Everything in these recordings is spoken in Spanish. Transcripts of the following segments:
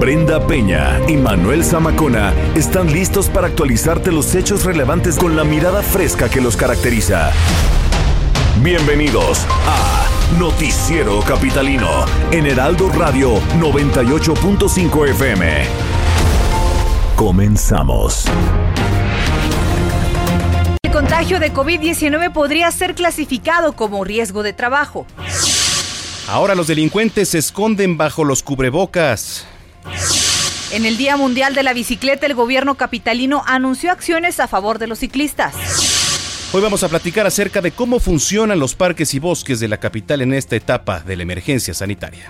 Brenda Peña y Manuel Zamacona están listos para actualizarte los hechos relevantes con la mirada fresca que los caracteriza. Bienvenidos a Noticiero Capitalino en Heraldo Radio 98.5 FM. Comenzamos. El contagio de COVID-19 podría ser clasificado como riesgo de trabajo. Ahora los delincuentes se esconden bajo los cubrebocas. En el Día Mundial de la Bicicleta, el gobierno capitalino anunció acciones a favor de los ciclistas. Hoy vamos a platicar acerca de cómo funcionan los parques y bosques de la capital en esta etapa de la emergencia sanitaria.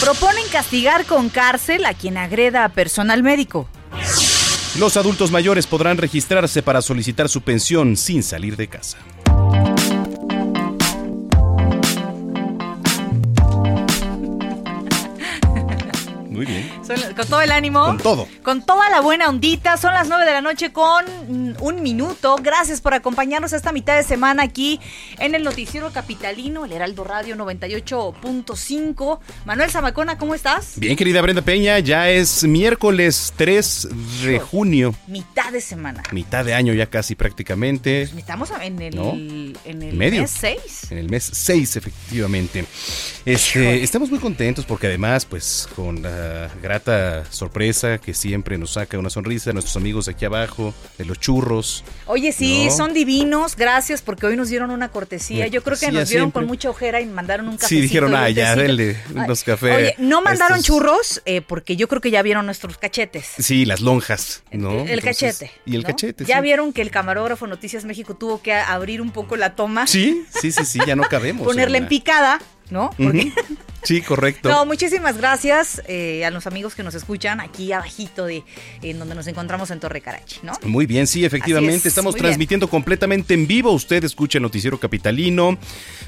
Proponen castigar con cárcel a quien agreda a personal médico. Los adultos mayores podrán registrarse para solicitar su pensión sin salir de casa. Son- con todo el ánimo. Con todo. Con toda la buena ondita. Son las 9 de la noche con un minuto. Gracias por acompañarnos esta mitad de semana aquí en el Noticiero Capitalino, el Heraldo Radio 98.5. Manuel Zamacona, ¿cómo estás? Bien, querida Brenda Peña, ya es miércoles 3 de junio, Mitad de semana. mitad de año ya casi prácticamente. Estamos en el, ¿No? en el Medio. mes 6. En el mes 6, efectivamente. Este, estamos muy contentos porque además, pues, con la grata sorpresa que siempre nos saca una sonrisa, nuestros amigos de aquí abajo, de los churros. Oye, sí, No. son divinos. Gracias porque hoy nos dieron una cortesía. Yo creo que nos vieron siempre. con mucha ojera y mandaron un café. Sí, dijeron, ah, ya, denle unos cafés. Oye, no mandaron Estos- churros eh, porque yo creo que ya vieron nuestros cachetes. Sí, las lonjas, ¿no? el Entonces, cachete. Y el ¿no? cachete, Ya sí. vieron que el camarógrafo Noticias México tuvo que abrir un poco la toma. Sí, sí, sí, sí, ya no cabemos. Ponerla en picada, ¿no? Porque-. Sí, correcto. No, muchísimas gracias eh, a los amigos que nos escuchan aquí abajito de en donde nos encontramos en Torre Carachi, ¿no? Muy bien, sí, efectivamente. Es, Estamos bien. transmitiendo completamente en vivo. Usted escucha el noticiero capitalino.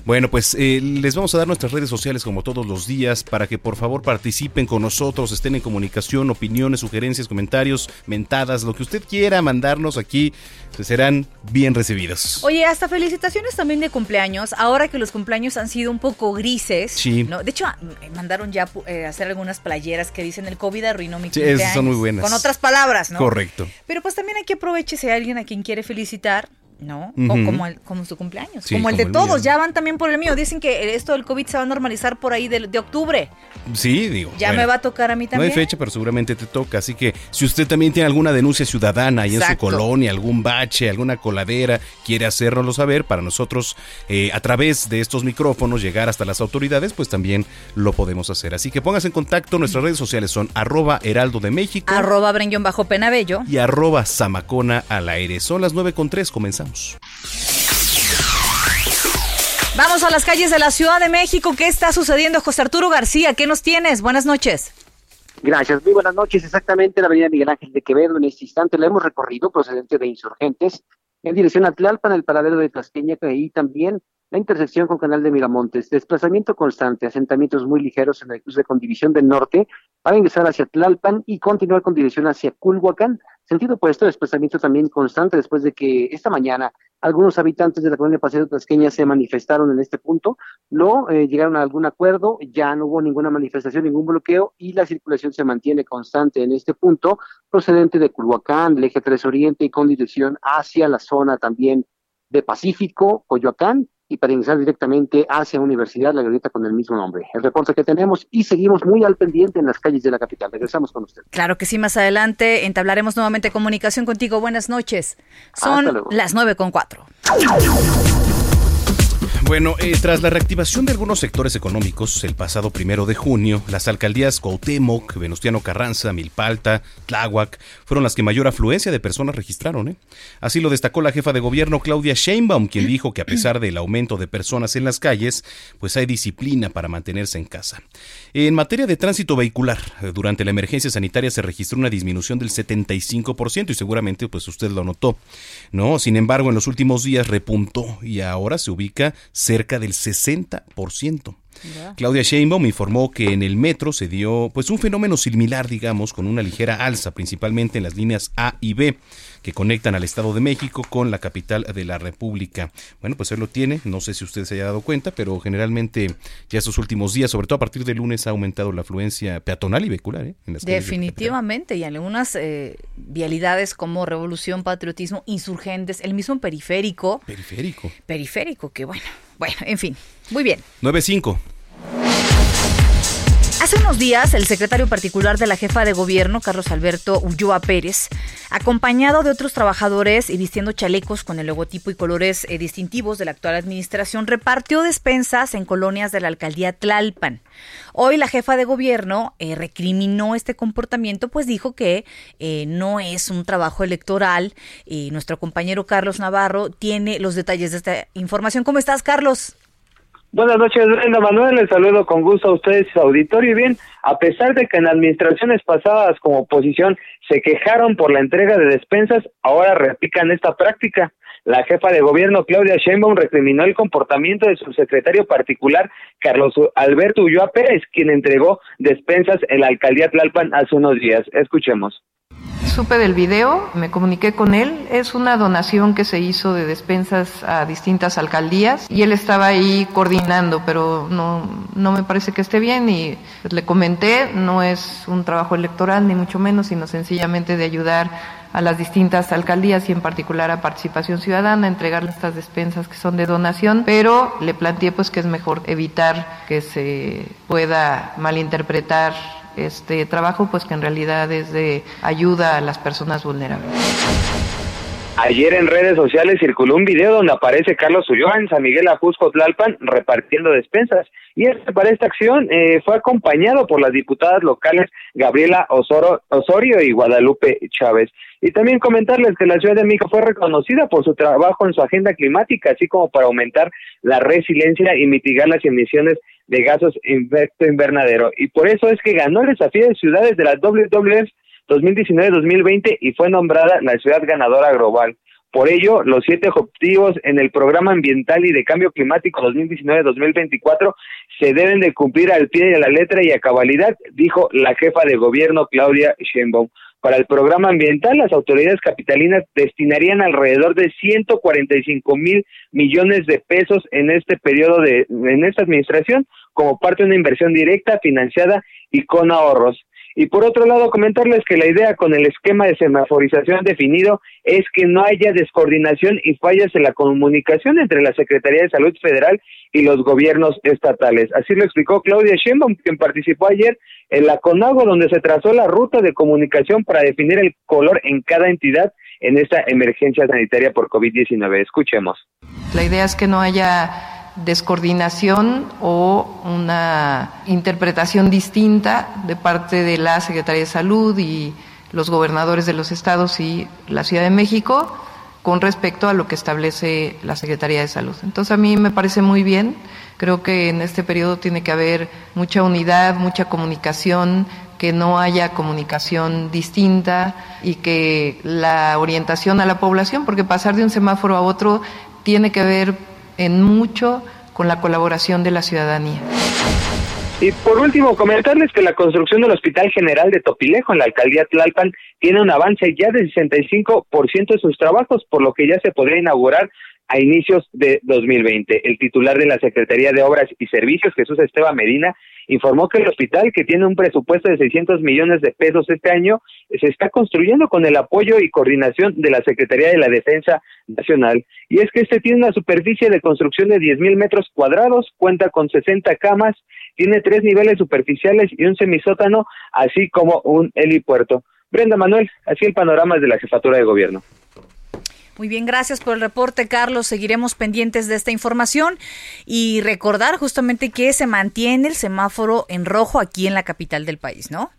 Bueno, pues eh, les vamos a dar nuestras redes sociales como todos los días para que por favor participen con nosotros, estén en comunicación, opiniones, sugerencias, comentarios, mentadas, lo que usted quiera mandarnos aquí, pues, serán bien recibidos. Oye, hasta felicitaciones también de cumpleaños. Ahora que los cumpleaños han sido un poco grises. Sí. ¿no? De hecho, me mandaron ya eh, hacer algunas playeras que dicen el COVID arruinó mi Sí, cumpleaños. esas son muy buenas. Con otras palabras, ¿no? Correcto. Pero pues también hay que aprovechar si hay alguien a quien quiere felicitar. ¿No? O como, el, como su cumpleaños. Sí, como el como de el todos. mío. Ya van también por el mío. Dicen que esto del COVID se va a normalizar por ahí de, de octubre. Sí, digo. Ya bueno. me va a tocar a mí No también. hay fecha, pero seguramente te toca. Así que si usted también tiene alguna denuncia ciudadana ahí en su colonia, algún bache, alguna coladera, quiere hacérnoslo saber para nosotros eh, a través de estos micrófonos llegar hasta las autoridades, pues también lo podemos hacer. Así que póngase en contacto. Nuestras redes sociales son arroba heraldo de México Arroba Brenguión bajo Penabello. y arroba zamacona al aire. Son las 9 con 3, comenzamos. Vamos a las calles de la Ciudad de México. ¿Qué está sucediendo, José Arturo García? ¿Qué nos tienes? Buenas noches. Gracias, muy buenas noches. Exactamente la avenida Miguel Ángel de Quevedo en este instante la hemos recorrido procedente de insurgentes en dirección a Tlalpan, el paradero de Tasqueña y también la intersección con Canal de Miramontes. Desplazamiento constante, asentamientos muy ligeros en el cruce con División del Norte para ingresar hacia Tlalpan y continuar con dirección hacia Culhuacán. Sentido opuesto, desplazamiento también constante después de que esta mañana algunos habitantes de la colonia Paseo Tasqueña se manifestaron en este punto, no eh, llegaron a algún acuerdo, ya no hubo ninguna manifestación, ningún bloqueo y la circulación se mantiene constante en este punto, procedente de Culhuacán, del eje 3 Oriente y con dirección hacia la zona también de Pacífico, Coyoacán y para ingresar directamente hacia Universidad La Glorieta con el mismo nombre. El reporte que tenemos y seguimos muy al pendiente en las calles de la capital. Regresamos con usted. Claro que sí, más adelante entablaremos nuevamente comunicación contigo. Buenas noches. Son las nueve con cuatro. Bueno, eh, tras la reactivación de algunos sectores económicos el pasado primero de junio, las alcaldías Cuauhtémoc, Venustiano Carranza, Milpalta, Tláhuac fueron las que mayor afluencia de personas registraron. ¿eh? Así lo destacó la jefa de gobierno Claudia Sheinbaum, quien dijo que a pesar del aumento de personas en las calles, pues hay disciplina para mantenerse en casa. En materia de tránsito vehicular, eh, durante la emergencia sanitaria se registró una disminución del 75% y seguramente pues usted lo notó. No, sin embargo, en los últimos días repuntó y ahora se ubica cerca del 60%. Claudia Sheinbaum informó que en el metro se dio pues un fenómeno similar, digamos, con una ligera alza, principalmente en las líneas A y B que conectan al Estado de México con la capital de la República. Bueno, pues él lo tiene, no sé si usted se haya dado cuenta, pero generalmente ya estos últimos días, sobre todo a partir de lunes, ha aumentado la afluencia peatonal y vehicular. ¿eh? Definitivamente, y en algunas eh, vialidades como Revolución, Patriotismo, Insurgentes, el mismo periférico. Periférico. Periférico, que bueno, bueno, en fin, muy bien. 9-5. Hace unos días, el secretario particular de la jefa de gobierno, Carlos Alberto Ulloa Pérez, acompañado de otros trabajadores y vistiendo chalecos con el logotipo y colores eh, distintivos de la actual administración, repartió despensas en colonias de la alcaldía Tlalpan. Hoy la jefa de gobierno eh, recriminó este comportamiento, pues dijo que eh, no es un trabajo electoral. Y nuestro compañero Carlos Navarro tiene los detalles de esta información. ¿Cómo estás, Carlos? Buenas noches, Brenda Manuel. Les saludo con gusto a ustedes auditorio. Y bien, a pesar de que en administraciones pasadas como oposición se quejaron por la entrega de despensas, ahora replican esta práctica. La jefa de gobierno, Claudia Sheinbaum, recriminó el comportamiento de su secretario particular, Carlos Alberto Ulloa Pérez, quien entregó despensas en la alcaldía Tlalpan hace unos días. Escuchemos. Supe del video, me comuniqué con él. Es una donación que se hizo de despensas a distintas alcaldías y él estaba ahí coordinando, pero no, no me parece que esté bien y le comenté, no es un trabajo electoral ni mucho menos, sino sencillamente de ayudar a las distintas alcaldías y en particular a Participación Ciudadana, a entregarle estas despensas que son de donación, pero le planteé pues que es mejor evitar que se pueda malinterpretar este trabajo, pues que en realidad es de ayuda a las personas vulnerables. Ayer en redes sociales circuló un video donde aparece Carlos Ulloa en San Miguel Ajusco Tlalpan repartiendo despensas. Y este, para esta acción eh, fue acompañado por las diputadas locales Gabriela Osorio y Guadalupe Chávez. Y también comentarles que la Ciudad de México fue reconocida por su trabajo en su agenda climática, así como para aumentar la resiliencia y mitigar las emisiones de gases efecto invernadero. Y por eso es que ganó el desafío de ciudades de la WWF 2019-2020 y fue nombrada la ciudad ganadora global. Por ello, los siete objetivos en el Programa Ambiental y de Cambio Climático 2019-2024 se deben de cumplir al pie de la letra y a cabalidad, dijo la jefa de gobierno Claudia Sheinbaum. Para el programa ambiental, las autoridades capitalinas destinarían alrededor de 145 mil millones de pesos en este periodo de, en esta administración, como parte de una inversión directa, financiada y con ahorros. Y por otro lado, comentarles que la idea con el esquema de semaforización definido es que no haya descoordinación y fallas en la comunicación entre la Secretaría de Salud Federal y los gobiernos estatales. Así lo explicó Claudia Sheinbaum, quien participó ayer en la CONAGO, donde se trazó la ruta de comunicación para definir el color en cada entidad en esta emergencia sanitaria por COVID-19. Escuchemos. La idea es que no haya descoordinación o una interpretación distinta de parte de la Secretaría de Salud y los gobernadores de los estados y la Ciudad de México con respecto a lo que establece la Secretaría de Salud. Entonces a mí me parece muy bien, creo que en este periodo tiene que haber mucha unidad, mucha comunicación, que no haya comunicación distinta y que la orientación a la población, porque pasar de un semáforo a otro tiene que ver en mucho con la colaboración de la ciudadanía. Y por último, comentarles que la construcción del Hospital General de Topilejo en la alcaldía Tlalpan tiene un avance ya del 65% de sus trabajos, por lo que ya se podría inaugurar a inicios de 2020. El titular de la Secretaría de Obras y Servicios, Jesús Esteban Medina, informó que el hospital, que tiene un presupuesto de 600 millones de pesos este año, se está construyendo con el apoyo y coordinación de la Secretaría de la Defensa Nacional. Y es que este tiene una superficie de construcción de 10 mil metros cuadrados, cuenta con 60 camas, tiene tres niveles superficiales y un semisótano, así como un helipuerto. Brenda Manuel, así el panorama de la jefatura de gobierno. Muy bien, gracias por el reporte, Carlos. Seguiremos pendientes de esta información y recordar justamente que se mantiene el semáforo en rojo aquí en la capital del país, ¿no?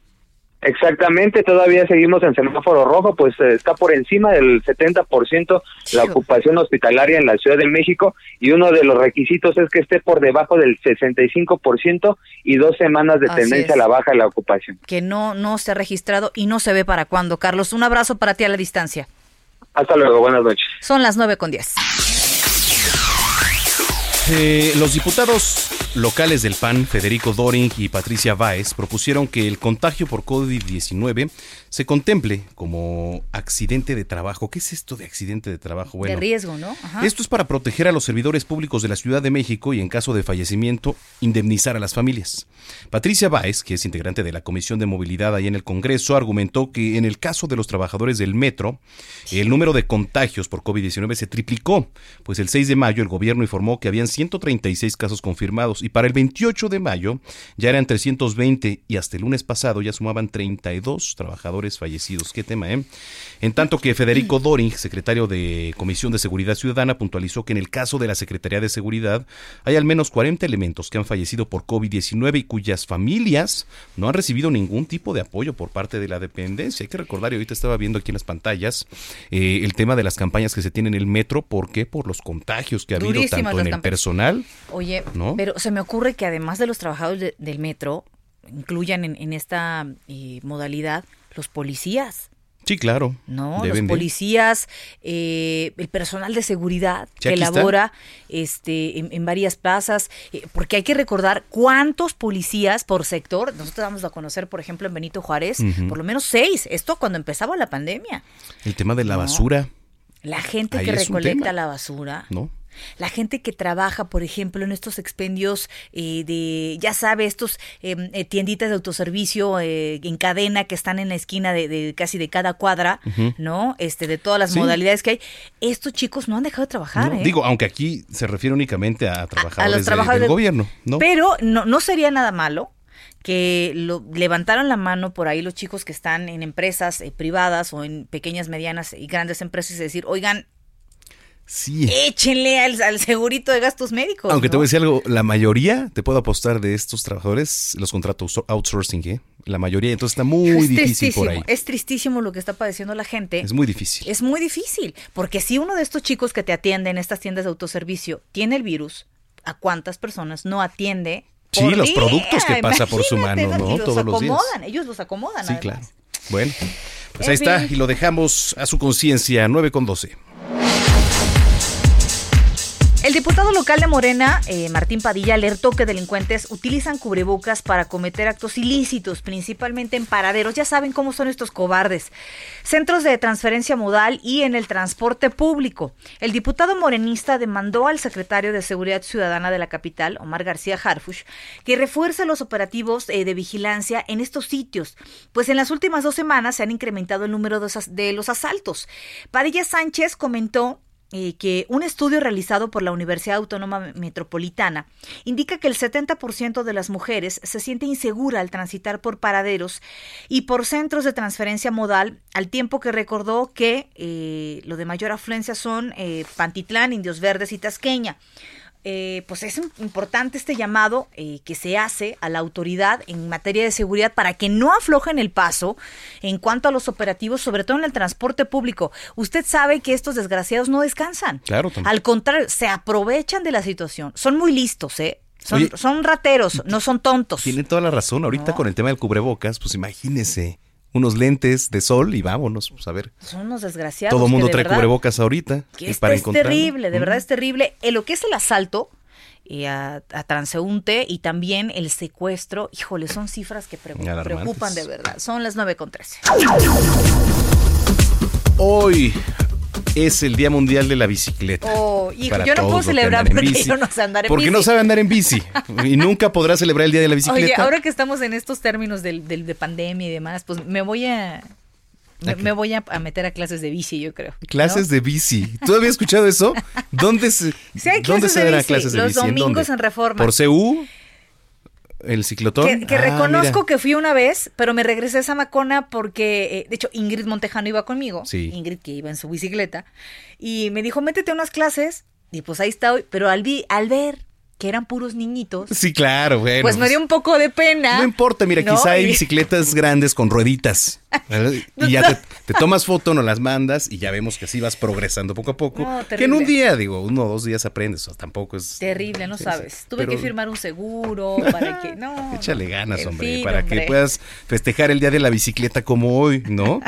Exactamente, todavía seguimos en semáforo rojo, pues eh, está por encima del 70% la ocupación hospitalaria en la Ciudad de México y uno de los requisitos es que esté por debajo del 65% y dos semanas de Así tendencia es. a la baja de la ocupación. Que no, no se ha registrado y no se ve para cuándo. Carlos, un abrazo para ti a la distancia. Hasta luego, buenas noches. Son las 9 con 10. Eh, los diputados locales del PAN, Federico Doring y Patricia Báez, propusieron que el contagio por COVID-19 se contemple como accidente de trabajo. ¿Qué es esto de accidente de trabajo? de riesgo, ¿no? Ajá. Esto es para proteger a los servidores públicos de la Ciudad de México y en caso de fallecimiento indemnizar a las familias. Patricia Báez, que es integrante de la Comisión de Movilidad ahí en el Congreso, argumentó que en el caso de los trabajadores del metro, el número de contagios por COVID-19 se triplicó, pues el 6 de mayo el gobierno informó que habían 136 casos confirmados y para el 28 de mayo ya eran 320 y hasta el lunes pasado ya sumaban 32 trabajadores fallecidos. Qué tema, ¿eh? En tanto que Federico Doring, secretario de Comisión de Seguridad Ciudadana, puntualizó que en el caso de la Secretaría de Seguridad hay al menos 40 elementos que han fallecido por COVID-19 y cuyas familias no han recibido ningún tipo de apoyo por parte de la dependencia. Hay que recordar, y ahorita estaba viendo aquí en las pantallas, eh, el tema de las campañas que se tienen en el metro. ¿Por qué? Por los contagios que ha habido Durísimas tanto en el personal. Oye, ¿No? pero se me ocurre que además de los trabajadores de- del metro, incluyan en, en esta eh, modalidad los policías. Sí, claro. No, los policías, eh, el personal de seguridad Sí, que labora este, en, en varias plazas, eh, porque hay que recordar cuántos policías por sector, nosotros damos a conocer, por ejemplo, en Benito Juárez, por lo menos seis, esto cuando empezaba la pandemia. El tema de la No. basura, La gente Ahí que recolecta la basura, ¿no? La gente que trabaja, por ejemplo, en estos expendios eh, de, ya sabe, estos eh, eh, tienditas de autoservicio eh, en cadena que están en la esquina de, de casi de cada cuadra. ¿no? Este, de todas las Sí. modalidades que hay. Estos chicos no han dejado de trabajar, No, ¿eh? Digo, aunque aquí se refiere únicamente a trabajadores, trabajadores del del- gobierno, ¿no? Pero no, no sería nada malo que lo, levantaron la mano por ahí los chicos que están en empresas eh, privadas o en pequeñas, medianas y grandes empresas y decir, oigan, Sí. échenle al, al segurito de gastos médicos. Aunque te voy a decir algo, la mayoría, te puedo apostar de estos trabajadores, los contratos outsourcing, ¿eh? La mayoría, entonces está muy es difícil por ahí. es tristísimo lo que está padeciendo la gente. Es muy difícil. Es muy difícil, porque si uno de estos chicos que te atiende en estas tiendas de autoservicio tiene el virus, ¿a cuántas personas no atiende? Sí, por los día? productos que pasa por su mano, ¿no? Y los Todos los días. acomodan, ellos los acomodan. Sí, además. claro. Bueno, pues En ahí está, y lo dejamos a su conciencia, 9 con 12. El diputado local de Morena, eh, Martín Padilla, alertó que delincuentes utilizan cubrebocas para cometer actos ilícitos, principalmente en paraderos. Ya saben cómo son estos cobardes. Centros de transferencia modal y en el transporte público. El diputado morenista demandó al secretario de Seguridad Ciudadana de la capital, Omar García Harfush, que refuerce los operativos eh, de vigilancia en estos sitios, pues en las últimas dos semanas se han incrementado el número de, de los asaltos. Padilla Sánchez comentó eh, que un estudio realizado por la Universidad Autónoma Metropolitana indica que el 70% de las mujeres se siente insegura al transitar por paraderos y por centros de transferencia modal, al tiempo que recordó que eh, lo de mayor afluencia son eh, Pantitlán, Indios Verdes y Tasqueña. Eh, pues es im- importante este llamado eh, que se hace a la autoridad en materia de seguridad para que no aflojen el paso en cuanto a los operativos, sobre todo en el transporte público. Usted sabe que estos desgraciados no descansan. Claro, también. Al contrario, se aprovechan de la situación. Son muy listos, ¿eh? Son, Oye, son rateros, no son tontos. Tiene toda la razón, ahorita No. con el tema del cubrebocas, pues imagínese, unos lentes de sol y vámonos, pues a ver. Son unos desgraciados. Todo el mundo trae verdad- cubrebocas ahorita. Que y esto para es terrible, de verdad es terrible. En lo que es el asalto eh, a, a transeúnte y también el secuestro, híjole, son cifras que pre- Alarmantes. preocupan de verdad. Son las 9 con 13. Hoy es el Día Mundial de la Bicicleta. Oh, hijo, yo no puedo los celebrar porque bici. yo no sé andar en Porque bici. no sabe andar en bici. Y nunca podrá celebrar el Día de la Bicicleta. Oye, ahora que estamos en estos términos del, del- de pandemia y demás, pues me voy a... Me, voy a, a meter a clases de bici, yo creo. ¿no? Clases de bici. ¿Tú habías escuchado eso? ¿Dónde se, Sí ¿dónde clases se de dará bici, clases de los bici? domingos dónde? en Reforma. ¿Por CU? ¿El ciclotón? Que, que Ah, reconozco mira. que fui una vez, pero me regresé a Zamacona porque, eh, de hecho, Ingrid Montejano iba conmigo. Sí. Ingrid que iba en su bicicleta. Y me dijo, métete a unas clases. Y pues ahí está hoy. Pero al, vi, al ver que eran puros niñitos, Sí, claro, bueno. pues me dio un poco de pena. No importa, mira, ¿no? quizá hay bicicletas grandes con rueditas. Y ya te, te tomas foto, nos las mandas y ya vemos que así vas progresando poco a poco. No, que en un terrible. día, digo, uno o dos días aprendes, o sea, tampoco es... Terrible, no sabes. Tuve que firmar un seguro para que. No. Échale ganas, hombre, fin, para que puedas festejar el día de la bicicleta como hoy, ¿no?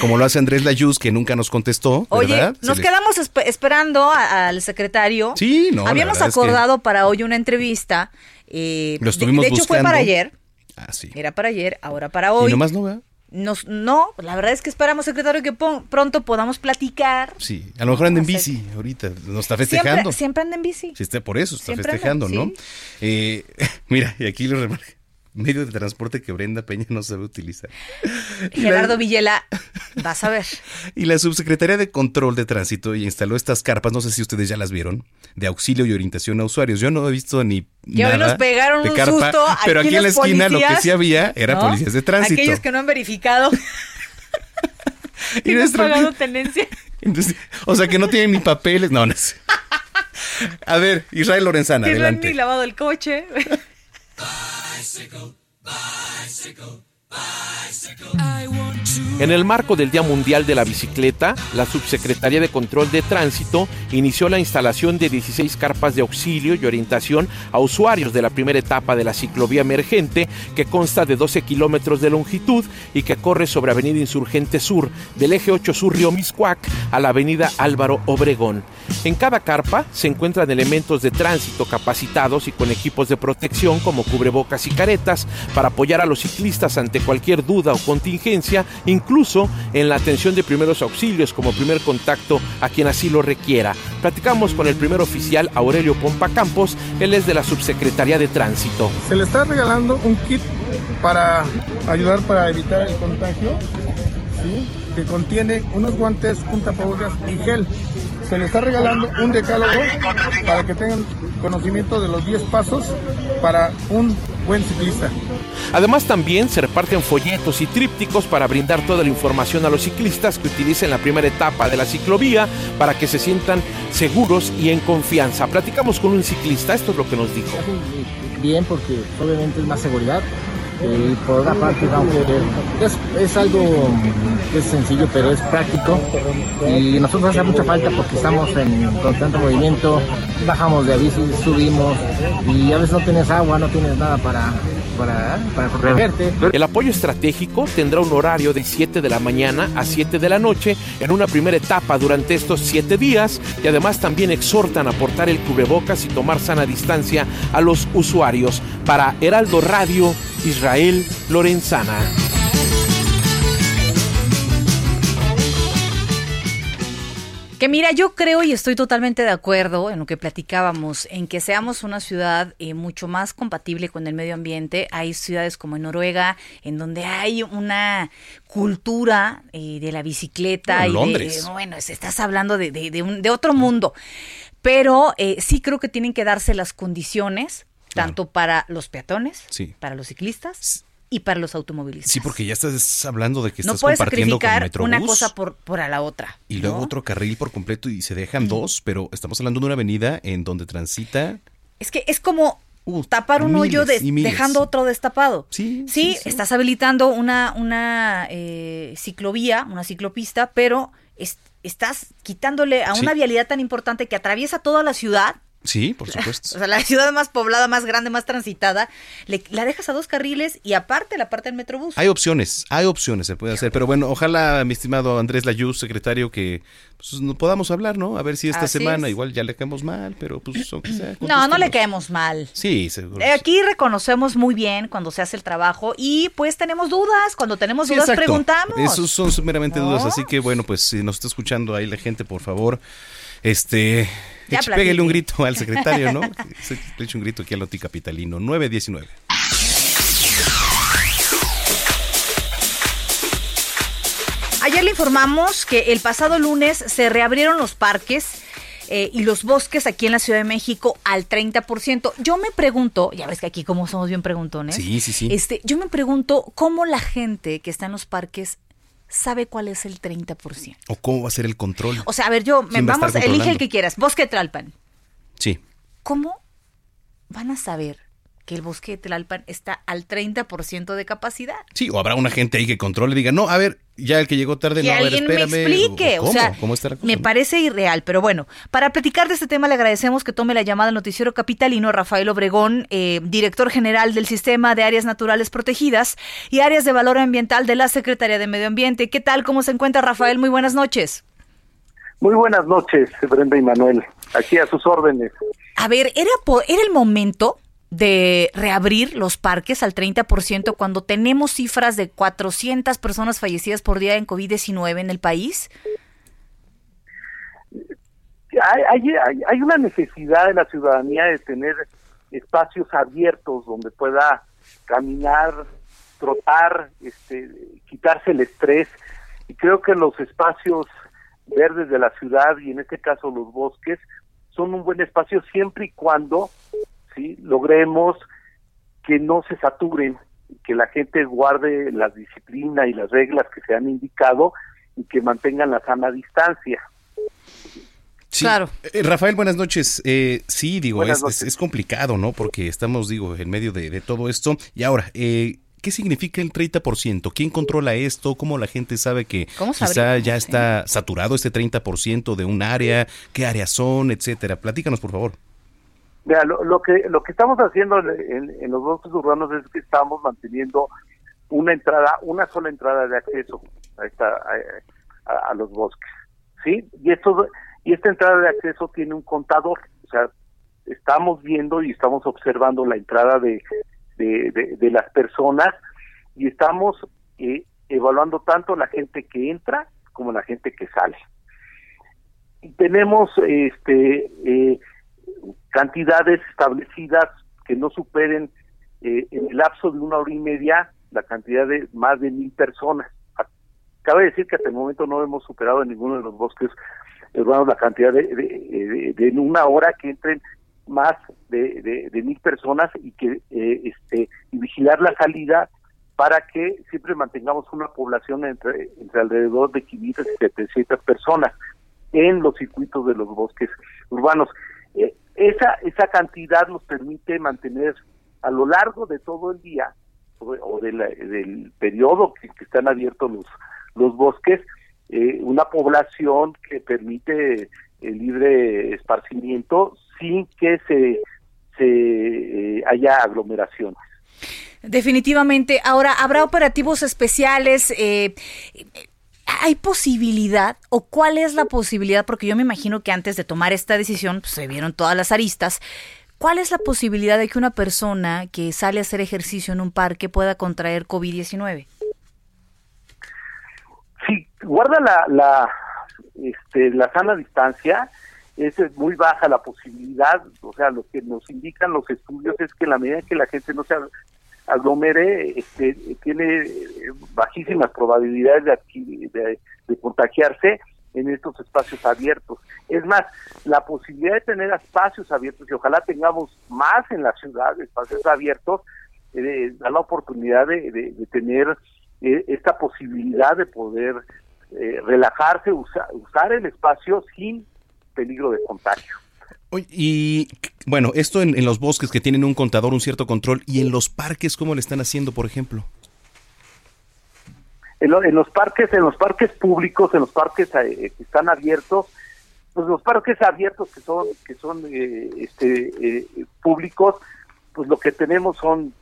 Como lo hace Andrés Layuz, que nunca nos contestó, Oye, nos le- quedamos espe- esperando al secretario. Sí, no, Habíamos verdad es que- acordado para hoy una entrevista. eh, Lo de- estuvimos de, hecho, fue para ayer. Ah, sí. Era para ayer, ahora para hoy. Y nomás no, ¿verdad? Nos, no, la verdad es que esperamos, secretario, que pronto podamos platicar. Sí, a lo mejor anda en bici ahorita, nos está festejando. Siempre, siempre anda en bici. Sí, está por eso, está Siempre anda, festejando, ¿no? Eh, mira, y aquí lo remarca. Medio de transporte que Brenda Peña no sabe utilizar. Y la- Gerardo Villela, vas a ver. Y la subsecretaría de Control de Tránsito instaló estas carpas, no sé si ustedes ya las vieron, de auxilio y orientación a usuarios. Yo no he visto ni Que hoy nos pegaron de un carpa, susto. pero aquí en la esquina lo que sí había era ¿no? policías de tránsito. Aquellos que no han verificado y y no han nuestro- pagado tenencia. Entonces, o sea, que no tienen ni papeles. No, no sé. A ver, Israel Lorenzana, que no han ni lavado el coche. bicycle, bicycle. En el marco del Día Mundial de la Bicicleta, la Subsecretaría de Control de Tránsito inició la instalación de 16 carpas de auxilio y orientación a usuarios de la primera etapa de la ciclovía emergente, que consta de 12 kilómetros de longitud y que corre sobre Avenida Insurgente Sur, del eje 8 Sur Río Miscuac a la Avenida Álvaro Obregón. En cada carpa se encuentran elementos de tránsito capacitados y con equipos de protección como cubrebocas y caretas para apoyar a los ciclistas ante cualquier duda o contingencia, incluso en la atención de primeros auxilios como primer contacto a quien así lo requiera. Platicamos con el primer oficial Aurelio Pompa Campos, él es de la Subsecretaría de Tránsito. Se le está regalando un kit para ayudar para evitar el contagio, ¿sí? que contiene unos guantes, un tapabocas y gel. Se le está regalando un decálogo para que tengan conocimiento de los 10 pasos para un buen ciclista. Además también se reparten folletos y trípticos para brindar toda la información a los ciclistas que utilicen la primera etapa de la ciclovía para que se sientan seguros y en confianza. Platicamos con un ciclista, esto es lo que nos dijo. bien porque obviamente es más seguridad y por otra parte aunque es, es algo que es sencillo pero es práctico. Y nosotros hace mucha falta porque estamos en constante movimiento bajamos de bici subimos y a veces no tienes agua no tienes nada para para, para protegerte El apoyo estratégico tendrá un horario de 7 de la mañana a 7 de la noche en una primera etapa durante estos 7 días y además también exhortan a portar el cubrebocas y tomar sana distancia a los usuarios. Para Heraldo Radio, Israel Lorenzana. Que mira, yo creo y estoy totalmente de acuerdo en lo que platicábamos, en que seamos una ciudad eh, mucho más compatible con el medio ambiente. Hay ciudades como en Noruega, en donde hay una cultura eh, de la bicicleta. Bueno, y de- Londres. bueno, es- estás hablando de, de- de un- de otro mundo. Pero eh, sí creo que tienen que darse las condiciones, tanto para los peatones, Sí. para los ciclistas y para los automovilistas. Sí, porque ya estás hablando de que no estás puedes compartiendo con sacrificar Metrobús. una cosa por, por a la otra. Y luego ¿no? otro carril por completo y se dejan dos, pero estamos hablando de una avenida en donde transita Es que es como tapar un hoyo de- dejando otro destapado. Sí, sí, estás habilitando una, una eh, ciclovía, una ciclopista, pero es- estás quitándole a una vialidad tan importante que atraviesa toda la ciudad. Sí, por supuesto. O sea, la ciudad más poblada, más grande, más transitada, le- la dejas a dos carriles y aparte la parte del metrobús. Hay opciones, hay opciones, se puede hacer. Pero bueno, ojalá, mi estimado Andrés Layuz, secretario, que pues, no podamos hablar, ¿no? A ver si esta Así semana es. igual ya le caemos mal, pero pues aunque sea. No, no le caemos mal. Sí, seguro. Eh, Aquí reconocemos muy bien cuando se hace el trabajo y pues tenemos dudas. Cuando tenemos Sí, dudas exacto. preguntamos. Esos son meramente ¿No? dudas, así que bueno, pues si nos está escuchando ahí la gente, por favor, este, eche- pégale un grito al secretario, ¿no? Le eche un grito aquí al Loti Capitalino, 919. Ayer le informamos que el pasado lunes se reabrieron los parques eh, y los bosques aquí en la Ciudad de México al 30%. Yo me pregunto, ya ves que aquí como somos bien preguntones. Sí, sí, sí. Este, yo me pregunto cómo la gente que está en los parques sabe cuál es el 30%. ¿O cómo va a ser el control? O sea, a ver, yo, me, ¿Quién va a vamos, elige el que quieras. Bosque Tlalpan. Sí. ¿Cómo van a saber que el bosque de Tlalpan está al 30% de capacidad? Sí, o habrá una gente ahí que controle y diga, no, a ver, ya el que llegó tarde, que no, a ver, alguien me espérame. explique. ¿Cómo? O sea, ¿Cómo está la cosa? me parece irreal. Pero bueno, para platicar de este tema le agradecemos que tome la llamada al noticiero capitalino Rafael Obregón, eh, director general del Sistema de Áreas Naturales Protegidas y Áreas de Valor Ambiental de la Secretaría de Medio Ambiente. ¿Qué tal? ¿Cómo se encuentra Rafael? Muy buenas noches. Muy buenas noches, Brenda y Manuel. Aquí a sus órdenes. A ver, ¿era, po- ¿era el momento de reabrir los parques al 30% cuando tenemos cifras de 400 personas fallecidas por día en COVID-19 en el país? Hay, hay, hay- una necesidad de la ciudadanía de tener espacios abiertos donde pueda caminar, trotar, este, quitarse el estrés. Y creo que los espacios verdes de la ciudad, y en este caso los bosques, son un buen espacio siempre y cuando ¿sí? logremos que no se saturen, que la gente guarde la disciplina y las reglas que se han indicado y que mantengan la sana distancia. Sí. Eh, Rafael, buenas noches. Eh, sí, digo, es, noches. es- es complicado, ¿no? Porque estamos, digo, en medio de, de todo esto. Y ahora, eh, ¿qué significa el 30%? ¿Quién controla esto? ¿Cómo la gente sabe que ¿Cómo quizá ya está saturado este 30% de un área? ¿Qué áreas son? Etcétera. Platícanos, por favor. Mira, lo, lo que lo que estamos haciendo en, en- los bosques urbanos es que estamos manteniendo una entrada, una sola entrada de acceso a esta a, los bosques, sí. Y esto y esta entrada de acceso tiene un contador, o sea, estamos viendo y estamos observando la entrada de de, de- de las personas y estamos eh, evaluando tanto la gente que entra como la gente que sale. Y tenemos este eh, cantidades establecidas que no superen eh, en el lapso de una hora y media la cantidad de más de mil personas. Cabe decir que hasta el momento no hemos superado en ninguno de los bosques urbanos la cantidad de, de, en una hora que entren más de mil personas y que eh, este y vigilar la salida para que siempre mantengamos una población entre, entre alrededor de 500 y 700 personas en los circuitos de los bosques urbanos. Eh, esa, esa cantidad nos permite mantener a lo largo de todo el día o, de la- del periodo que, que están abiertos los, los bosques, eh, una población que permite el libre esparcimiento sin que se, se eh, haya aglomeraciones. Definitivamente. Ahora, ¿habrá operativos especiales? Eh, ¿Hay posibilidad o cuál es la posibilidad? Porque yo me imagino que antes de tomar esta decisión pues, se vieron todas las aristas. ¿Cuál es la posibilidad de que una persona que sale a hacer ejercicio en un parque pueda contraer COVID-19? si guarda la, la, este, la sana distancia, es muy baja la posibilidad, o sea, lo que nos indican los estudios es que en la medida que la gente no se aglomere, este, tiene bajísimas probabilidades de, de, contagiarse en estos espacios abiertos. Es más, la posibilidad de tener espacios abiertos, y ojalá tengamos más en la ciudad, espacios abiertos, eh, da la oportunidad de, tener eh, esta posibilidad de poder eh, relajarse, usa- usar el espacio sin peligro de contagio. Y bueno, esto en, en los bosques que tienen un contador, un cierto control, y en los parques, ¿cómo le están haciendo, por ejemplo? En, lo- en los parques, en los parques públicos, en los parques eh, que están abiertos, pues los parques abiertos que son que son eh, este eh, públicos, pues lo que tenemos son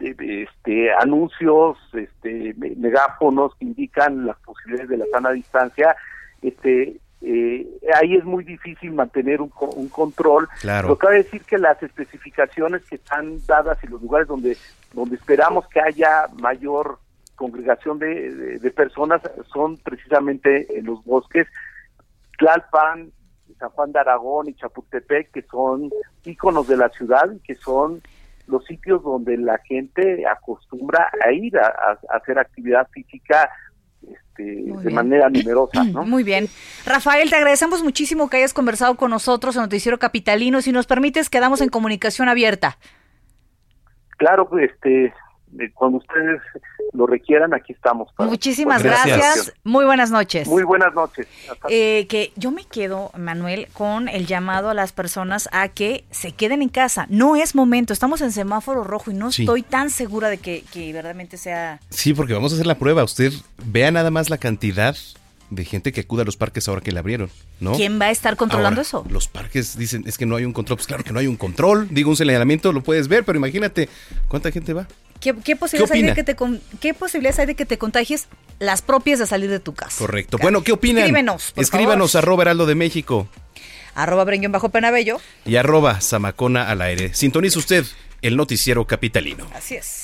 eh, este anuncios, este me- megáfonos que indican las posibilidades de la sana distancia, este eh, ahí es muy difícil mantener un, un control. Claro. Lo cabe decir que las especificaciones que están dadas y los lugares donde donde esperamos que haya mayor congregación de, de- de personas son precisamente en los bosques Tlalpan, San Juan de Aragón y Chapultepec, que son íconos de la ciudad y que son los sitios donde la gente acostumbra a ir a hacer actividad física este, de manera numerosa, ¿no? Muy bien. Rafael, te agradecemos muchísimo que hayas conversado con nosotros en Noticiero Capitalino. Si nos permites, quedamos en comunicación abierta. Claro, pues, este, eh, cuando ustedes lo requieran, aquí estamos. para- Muchísimas gracias. Muy buenas noches. Muy buenas noches. Eh, que yo me quedo, Manuel, con el llamado a las personas a que se queden en casa. No es momento, estamos en semáforo rojo y no Sí. estoy tan segura de que, que verdaderamente sea... Sí, porque vamos a hacer la prueba. Usted vea nada más la cantidad de gente que acude a los parques ahora que le abrieron, ¿no? ¿Quién va a estar controlando Ahora, eso? Los parques dicen, es que no hay un control. Pues claro que no hay un control. Digo, un señalamiento lo puedes ver, pero imagínate cuánta gente va. ¿Qué, qué posibilidades hay de que te ¿Qué posibilidades hay de que te contagies las propias de salir de tu casa? Correcto. Bueno, ¿qué opinan? Escríbenos, por Escríbanos favor. arroba heraldo de México Arroba Brenguión bajo Penabello. y arroba zamacona al aire. Sintoniza usted el noticiero capitalino. Así es.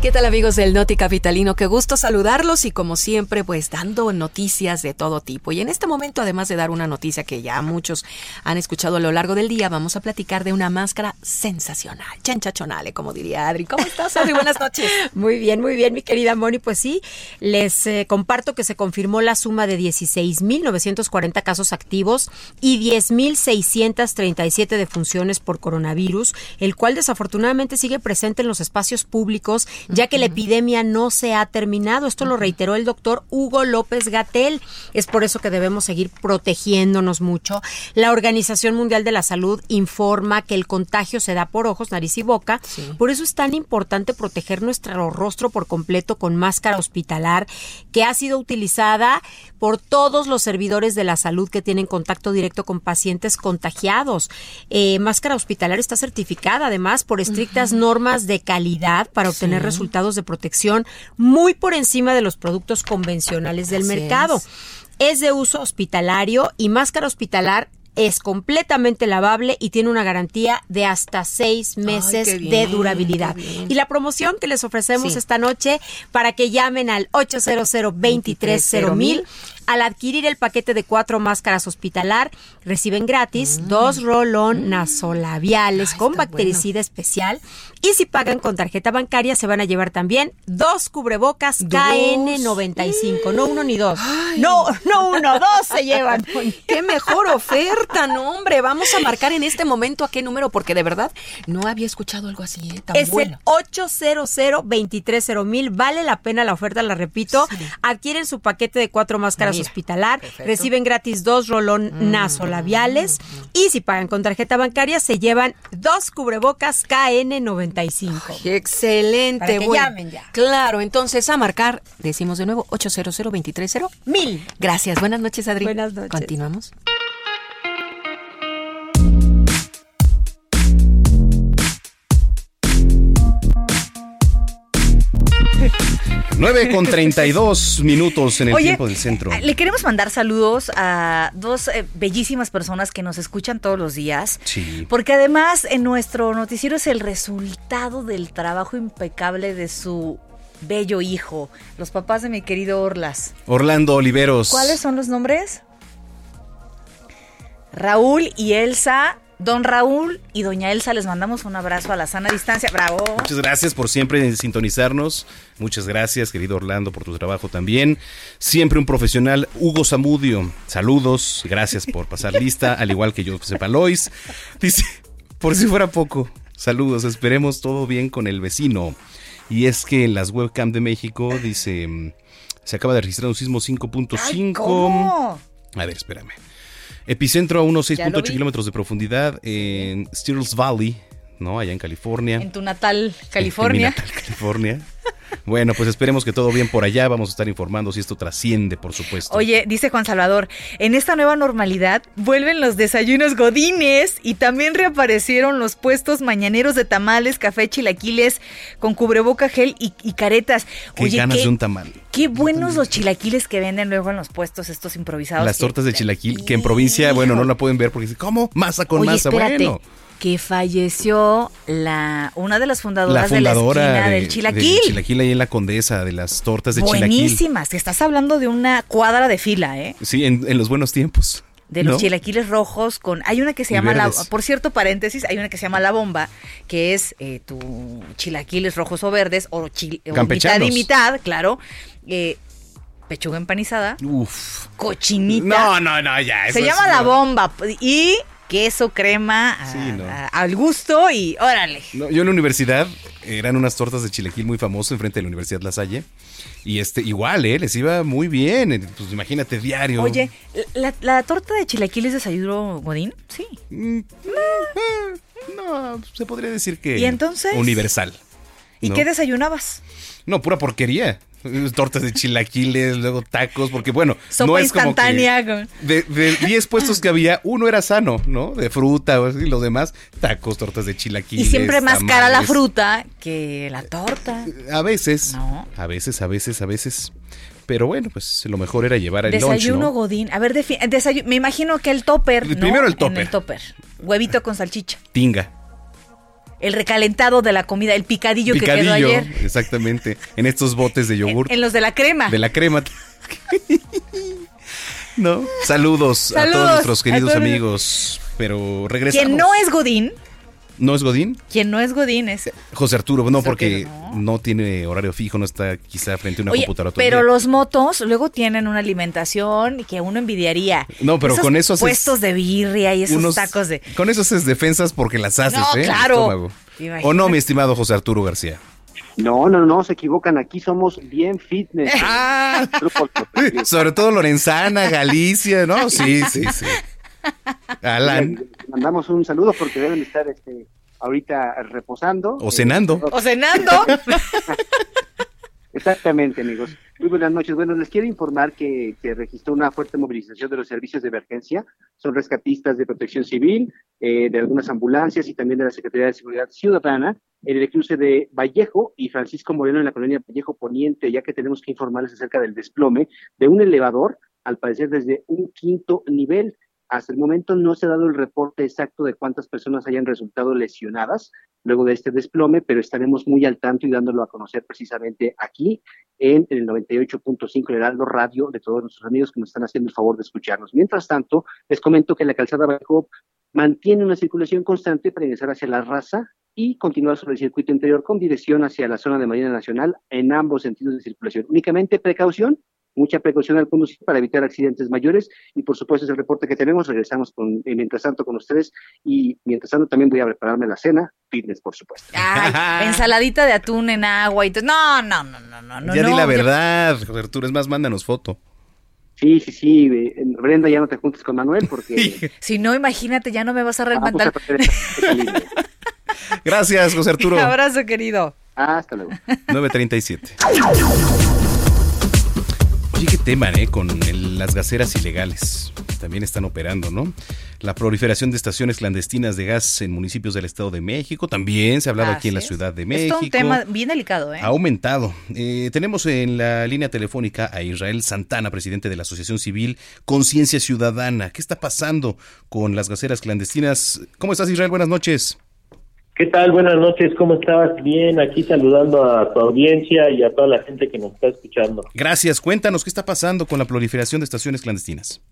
¿Qué tal amigos del Noti Capitalino? Qué gusto saludarlos y como siempre pues dando noticias de todo tipo. Y en este momento además de dar una noticia que ya muchos han escuchado a lo largo del día, vamos a platicar de una máscara sensacional, chanchachonale como diría Adri. ¿Cómo estás Adri? Buenas noches. Muy bien, muy bien, mi querida Moni. Pues sí, les eh, comparto que se confirmó la suma de 16.940 casos activos y 10.637 defunciones por coronavirus, el cual desafortunadamente sigue presente en los espacios públicos, ya que la epidemia no se ha terminado. Esto lo reiteró el doctor Hugo López Gatel. Es por eso que debemos seguir protegiéndonos mucho. La Organización Mundial de la Salud informa que el contagio se da por ojos, nariz y boca. Por eso es tan importante proteger nuestro rostro por completo con máscara hospitalar que ha sido utilizada por todos los servidores de la salud que tienen contacto directo con pacientes contagiados. Eh, máscara hospitalar está certificada además por estrictas normas de calidad para obtener Sí. resultados de protección muy por encima de los productos convencionales del Así mercado. es. Es de uso hospitalario y máscara hospitalar es completamente lavable y tiene una garantía de hasta seis meses de durabilidad. Y la promoción que les ofrecemos Sí. esta noche para que llamen al 800 230 mil al adquirir el paquete de cuatro máscaras hospitalar, reciben gratis dos rolón nasolabiales con bactericida especial. Y si pagan con tarjeta bancaria, se van a llevar también dos cubrebocas KN95. No uno ni dos. No, no uno, dos se llevan. Qué mejor oferta, no hombre. Vamos a marcar en este momento a qué número, porque de verdad no había escuchado algo así, ¿eh? tan Es bueno. el 800 230 mil. Vale la pena la oferta, la repito. Adquieren su paquete de cuatro máscaras Mira, hospitalar. perfecto. Reciben gratis dos rolón Mm, nasolabiales. Y si pagan con tarjeta bancaria, se llevan dos cubrebocas KN95. Excelente. Para que bueno. llamen ya. Claro, entonces a marcar, decimos de nuevo, 800 230 mil. Gracias. Buenas noches, Adri. Buenas noches. Continuamos. 9 con 32 minutos en el Oye, tiempo del centro. Le queremos mandar saludos a dos eh, bellísimas personas que nos escuchan todos los días. Sí. Porque además en nuestro noticiero es el resultado del trabajo impecable de su bello hijo, los papás de mi querido Orlas. Orlando Oliveros. ¿Cuáles son los nombres? Raúl y Elsa. Don Raúl y doña Elsa les mandamos un abrazo a la sana distancia. Bravo. Muchas gracias por siempre sintonizarnos. Muchas gracias, querido Orlando, por tu trabajo también. Siempre un profesional. Hugo Zamudio, saludos. Gracias por pasar lista, al igual que yo, José Palois. Dice, por si fuera poco, saludos. Esperemos todo bien con el vecino. Y es que en las webcam de México dice, mm, se acaba de registrar un sismo 5.5. ¿Cómo? A ver, espérame. Epicentro a unos Ya lo 6.8 vi. kilómetros de profundidad en Steels Valley, ¿no? Allá en California. En tu natal En mi California. natal California. Bueno, pues esperemos que todo bien por allá. Vamos a estar informando si esto trasciende, por supuesto. Oye, dice Juan Salvador, en esta nueva normalidad vuelven los desayunos godines y también reaparecieron los puestos mañaneros de tamales, café, chilaquiles con cubreboca, gel y, y caretas. Qué Oye, ganas qué, de un tamal. qué buenos los chilaquiles que venden luego en los puestos estos improvisados. Las tortas de chilaquil, que en provincia, bueno, no la pueden ver porque dicen, ¿cómo? Masa con Oye, masa. espérate, Bueno, que falleció la una de las la fundadoras fundadora de la esquina de- del chilaquil. ahí en la condesa, de las tortas de chilaquil. Buenísimas. Te estás hablando de una cuadra de fila, ¿eh? Sí, en, en los buenos tiempos. De los ¿no? chilaquiles rojos con... Hay una que se Y llama, la, por cierto, paréntesis, hay una que se llama La Bomba, que es eh, tu chilaquiles rojos o verdes, o, chil- o mitad y mitad, claro. eh, pechuga empanizada, Uf. cochinita. No, no, no, ya. se llama es- La Bomba. Y queso, crema, a- Sí, no. a- al gusto y órale. No, yo en la universidad eran unas tortas de chilaquil muy famosas enfrente de la Universidad La Salle. Y este, igual, ¿eh? Les iba muy bien. eh, Pues imagínate, diario. Oye, ¿la, la torta de chilaquiles desayuno Godín? Sí. Mm, No, se podría decir que. ¿Y entonces? Universal. ¿Y ¿no? qué desayunabas? No, pura porquería. Tortas de chilaquiles, luego tacos, porque bueno, Sopa no es como que de, de 10 puestos que había, uno era sano, ¿no? De fruta así, los demás, tacos, tortas de Y chilaquiles. siempre más cara la fruta que la torta. A veces, No. a veces, a veces, a veces. Pero bueno, pues lo mejor era llevar el lunch, Desayuno ¿no? Godín. A ver, defi- desayu- me imagino que el topper. Primero el En topper. el topper. Huevito con salchicha. Tinga. El recalentado de la comida, el picadillo, que quedó ayer. exactamente. En estos botes de yogur. En los de la crema. De la crema. ¿No? Saludos, a todos nuestros queridos amigos. Pero regresamos. Quien no es Godín, ¿No es Godín? quien no es Godín es. José Arturo, no, José porque Arturo, no. tiene horario fijo, no está quizá frente a una Oye, computadora todo el pero día. los motos luego tienen una alimentación que uno envidiaría. No, pero Esos con eso haces puestos de birria y esos unos- tacos de. Con eso haces defensas porque las haces, No, ¿eh? Claro. ¿O no, mi estimado José Arturo García? No, no, no, se equivocan. Aquí somos bien fitness. Ah. Sobre todo Lorenzana, Galicia, ¿no? Sí, sí, sí. Alan. Les Mandamos un saludo porque deben estar este, ahorita reposando. O cenando. O cenando. Exactamente, amigos. Muy buenas noches. Bueno, les quiero informar que, que registró una fuerte movilización de los servicios de emergencia. Son rescatistas de protección civil, eh, de algunas ambulancias y también de la Secretaría de Seguridad Ciudadana en el cruce de Vallejo y Francisco Moreno en la colonia Vallejo Poniente, ya que tenemos que informarles acerca del desplome de un elevador, al parecer desde un quinto nivel. Hasta el momento no se ha dado el reporte exacto de cuántas personas hayan resultado lesionadas luego de este desplome, pero estaremos muy al tanto y dándolo a conocer precisamente aquí en el 98.5 Heraldo Radio de todos nuestros amigos que nos están haciendo el favor de escucharnos. Mientras tanto, les comento que la calzada Vallejo mantiene una circulación constante para ingresar hacia la raza y continuar sobre el circuito interior con dirección hacia la zona de Marina Nacional en ambos sentidos de circulación. Únicamente precaución, mucha precaución al conducir para evitar accidentes mayores y por supuesto es el reporte que tenemos. Regresamos con, eh, mientras tanto con ustedes y mientras tanto también voy a prepararme la cena, fitness por supuesto. Ay, ensaladita de atún en agua y todo. No, no, no, no, no. no, ya di la verdad, José Arturo. Es más, mándanos foto. Sí, sí, sí, eh, Brenda, ya no te juntes con Manuel porque Si no, imagínate, ya no me vas a vamos a remantar. perder esta- esta línea. Gracias, José Arturo. Un abrazo, querido. Hasta luego. 937. Oye, qué tema, ¿eh? Con el- las gaseras ilegales. También están operando, ¿no? La proliferación de estaciones clandestinas de gas en municipios del Estado de México. También se ha hablado aquí en la Así es. Ciudad de Es México. todo un tema bien delicado, ¿eh? Ha aumentado. Eh, tenemos en la línea telefónica a Israel Santana, presidente de la Asociación Civil Conciencia Ciudadana. ¿Qué está pasando con las gaseras clandestinas? ¿Cómo estás, Israel? Buenas noches. ¿Qué tal? Buenas noches, ¿cómo estás? Bien, aquí saludando a tu audiencia y a toda la gente que nos está escuchando. Gracias. Cuéntanos qué está pasando con la proliferación de estaciones clandestinas.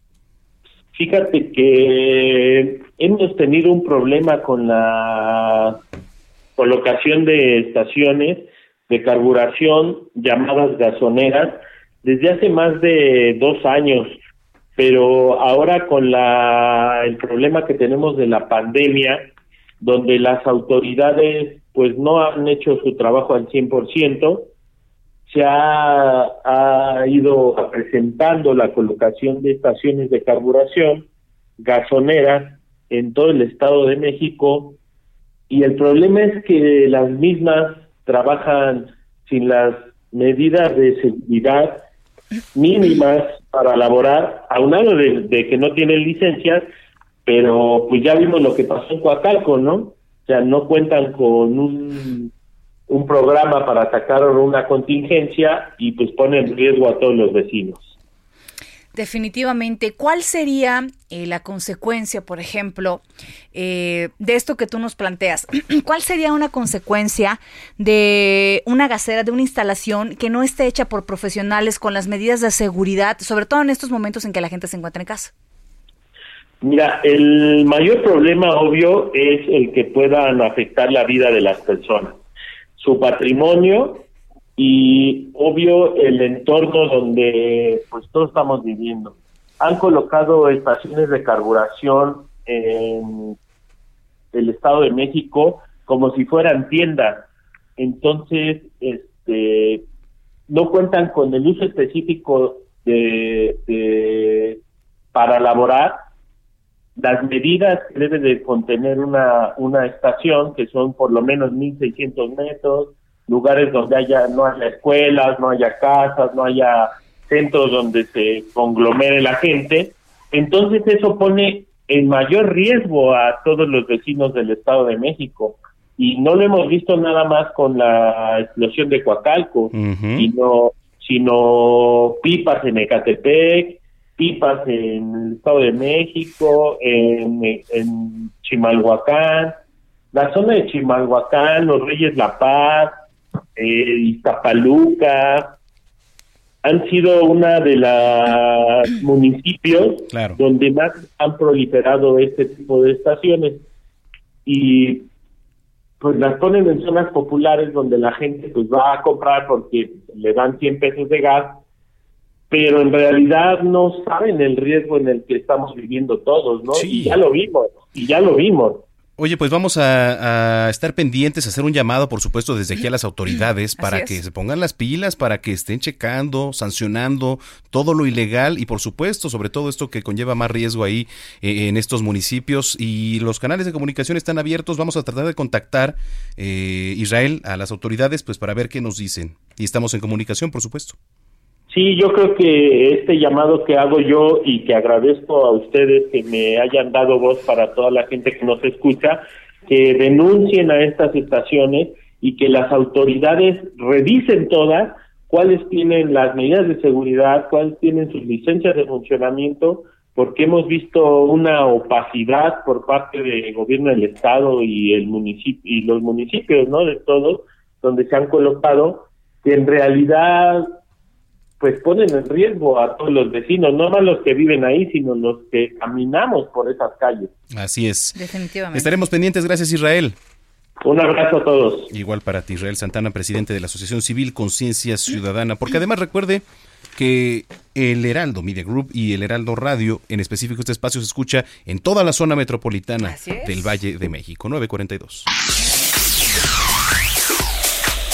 Fíjate que hemos tenido un problema con la colocación de estaciones de carburación llamadas gasoneras desde hace más de dos años, pero ahora con la, el problema que tenemos de la pandemia, donde las autoridades pues no han hecho su trabajo al 100%, se ha, ha ido presentando la colocación de estaciones de carburación gasoneras en todo el Estado de México y el problema es que las mismas trabajan sin las medidas de seguridad mínimas para laborar, aunado de, de que no tienen licencias, pero pues ya vimos lo que pasó en Coacalco, ¿no? O sea, no cuentan con un, programa para atacar una contingencia y pues ponen en riesgo a todos los vecinos. Definitivamente, ¿cuál sería eh, la consecuencia, por ejemplo, eh, de esto que tú nos planteas? ¿Cuál sería una consecuencia de una gasera, de una instalación que no esté hecha por profesionales con las medidas de seguridad, sobre todo en estos momentos en que la gente se encuentra en casa? Mira, el mayor problema obvio es el que puedan afectar la vida de las personas, su patrimonio y obvio el entorno donde pues todos estamos viviendo. Han colocado estaciones de carburación en el Estado de México como si fueran tiendas. Entonces, este no cuentan con el uso específico de, de para elaborar las medidas que debe de contener una, una estación, que son por lo menos 1.600 metros, lugares donde haya no haya escuelas, no haya casas, no haya centros donde se conglomere la gente. Entonces eso pone en mayor riesgo a todos los vecinos del Estado de México. Y no lo hemos visto nada más con la explosión de Coacalco, sino, sino pipas en Ecatepec, pipas en el Estado de México, en, en Chimalhuacán, la zona de Chimalhuacán, los Reyes La Paz, eh, Iztapaluca, han sido una de los municipios donde más han proliferado este tipo de estaciones. Y pues las ponen en zonas populares donde la gente pues va a comprar porque le dan 100 pesos de gas pero en realidad no saben el riesgo en el que estamos viviendo todos, ¿no? Y ya lo vimos, y ya lo vimos. Oye, pues vamos a, estar pendientes, a hacer un llamado, por supuesto, desde aquí a las autoridades para que se pongan las pilas, para que estén checando, sancionando todo lo ilegal y, por supuesto, sobre todo esto que conlleva más riesgo ahí eh, en estos municipios. Y los canales de comunicación están abiertos. Vamos a tratar de contactar eh, Israel a las autoridades, pues para ver qué nos dicen. Y estamos en comunicación, por supuesto. Sí, yo creo que este llamado que hago yo y que agradezco a ustedes que me hayan dado voz para toda la gente que nos escucha, que denuncien a estas estaciones y que las autoridades revisen todas cuáles tienen las medidas de seguridad, cuáles tienen sus licencias de funcionamiento, porque hemos visto una opacidad por parte del gobierno del estado y el municipio y los municipios, ¿no? De todos donde se han colocado que en realidad pues ponen en riesgo a todos los vecinos, no más los que viven ahí, sino los que caminamos por esas calles. Así es. Definitivamente. Estaremos pendientes, gracias Israel. Un abrazo a todos. Igual para ti, Israel Santana, presidente de la Asociación Civil Conciencia Ciudadana, porque además recuerde que el Heraldo Media Group y el Heraldo Radio, en específico este espacio se escucha en toda la zona metropolitana del Valle de México, 942.